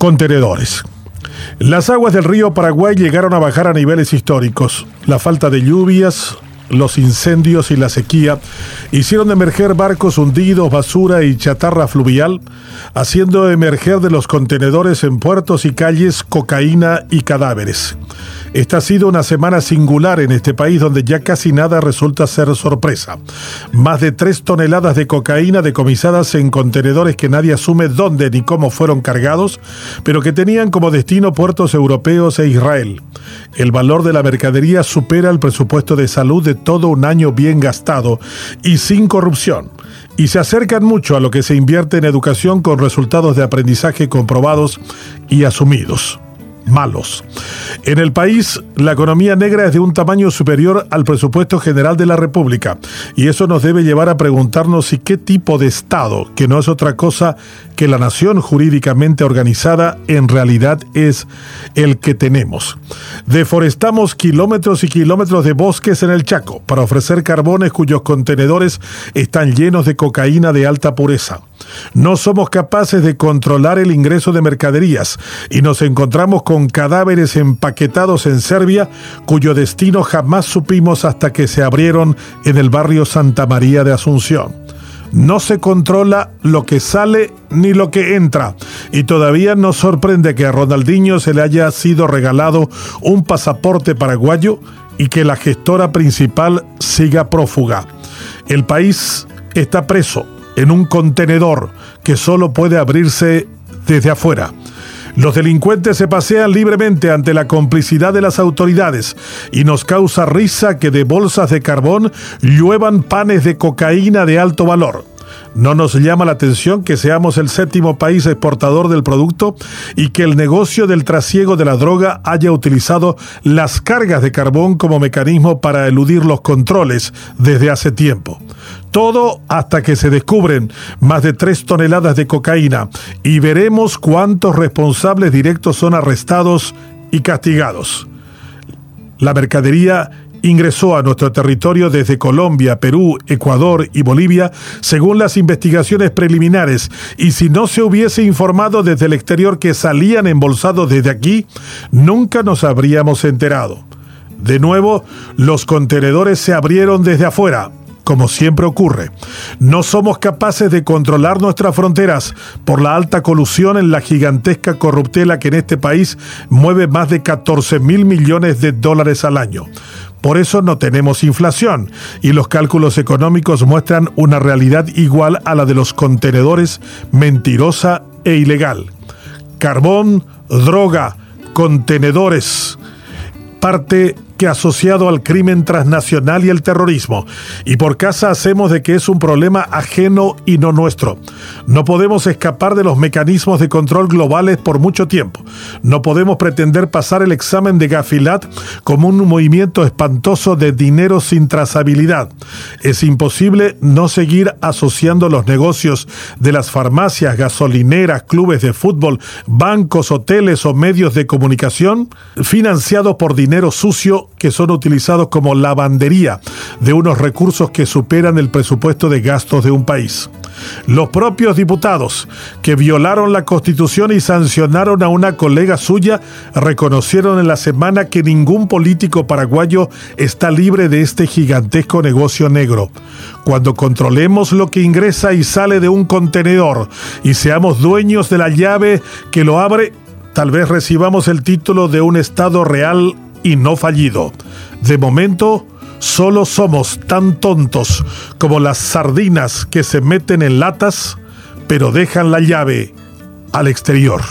Contenedores. Las aguas del río Paraguay llegaron a bajar a niveles históricos. La falta de lluvias, los incendios y la sequía hicieron emerger barcos hundidos, basura y chatarra fluvial, haciendo emerger de los contenedores en puertos y calles cocaína y cadáveres. Esta ha sido una semana singular en este país donde ya casi nada resulta ser sorpresa. Más de tres toneladas de cocaína decomisadas en contenedores que nadie asume dónde ni cómo fueron cargados, pero que tenían como destino puertos europeos e Israel. El valor de la mercadería supera el presupuesto de salud de todo un año bien gastado y sin corrupción y se acercan mucho a lo que se invierte en educación con resultados de aprendizaje comprobados y asumidos malos. En el país, la economía negra es de un tamaño superior al presupuesto general de la República, y eso nos debe llevar a preguntarnos si qué tipo de Estado, que no es otra cosa que la nación jurídicamente organizada, en realidad es el que tenemos. Deforestamos kilómetros y kilómetros de bosques en el Chaco para ofrecer carbones cuyos contenedores están llenos de cocaína de alta pureza. No somos capaces de controlar el ingreso de mercaderías y nos encontramos con cadáveres empaquetados en Serbia cuyo destino jamás supimos hasta que se abrieron en el barrio Santa María de Asunción. No se controla lo que sale ni lo que entra. Y todavía nos sorprende que a Ronaldinho se le haya sido regalado un pasaporte paraguayo y que la gestora principal siga prófuga. El país está preso en un contenedor que solo puede abrirse desde afuera. Los delincuentes se pasean libremente ante la complicidad de las autoridades y nos causa risa que de bolsas de carbón lluevan panes de cocaína de alto valor. No nos llama la atención que seamos el séptimo país exportador del producto y que el negocio del trasiego de la droga haya utilizado las cargas de carbón como mecanismo para eludir los controles desde hace tiempo. Todo hasta que se descubren más de tres toneladas de cocaína y veremos cuántos responsables directos son arrestados y castigados. La mercadería ingresó a nuestro territorio desde Colombia, Perú, Ecuador y Bolivia, según las investigaciones preliminares, y si no se hubiese informado desde el exterior que salían embolsados desde aquí, nunca nos habríamos enterado. De nuevo, los contenedores se abrieron desde afuera, como siempre ocurre. No somos capaces de controlar nuestras fronteras por la alta colusión en la gigantesca corruptela que en este país mueve más de 14 mil millones de dólares al año. Por eso no tenemos inflación y los cálculos económicos muestran una realidad igual a la de los contenedores mentirosa e ilegal. Carbón, droga, contenedores, parte que asociado al crimen transnacional y el terrorismo, y por casa hacemos de que es un problema ajeno y no nuestro. No podemos escapar de los mecanismos de control globales por mucho tiempo. No podemos pretender pasar el examen de Gafilat como un movimiento espantoso de dinero sin trazabilidad. Es imposible no seguir asociando los negocios de las farmacias, gasolineras, clubes de fútbol, bancos, hoteles o medios de comunicación financiados por dinero sucio que son utilizados como lavandería de unos recursos que superan el presupuesto de gastos de un país. Los propios diputados que violaron la constitución y sancionaron a una colega suya reconocieron en la semana que ningún político paraguayo está libre de este gigantesco negocio negro. Cuando controlemos lo que ingresa y sale de un contenedor y seamos dueños de la llave que lo abre, tal vez recibamos el título de un Estado real y no fallido. De momento, solo somos tan tontos como las sardinas que se meten en latas, pero dejan la llave al exterior.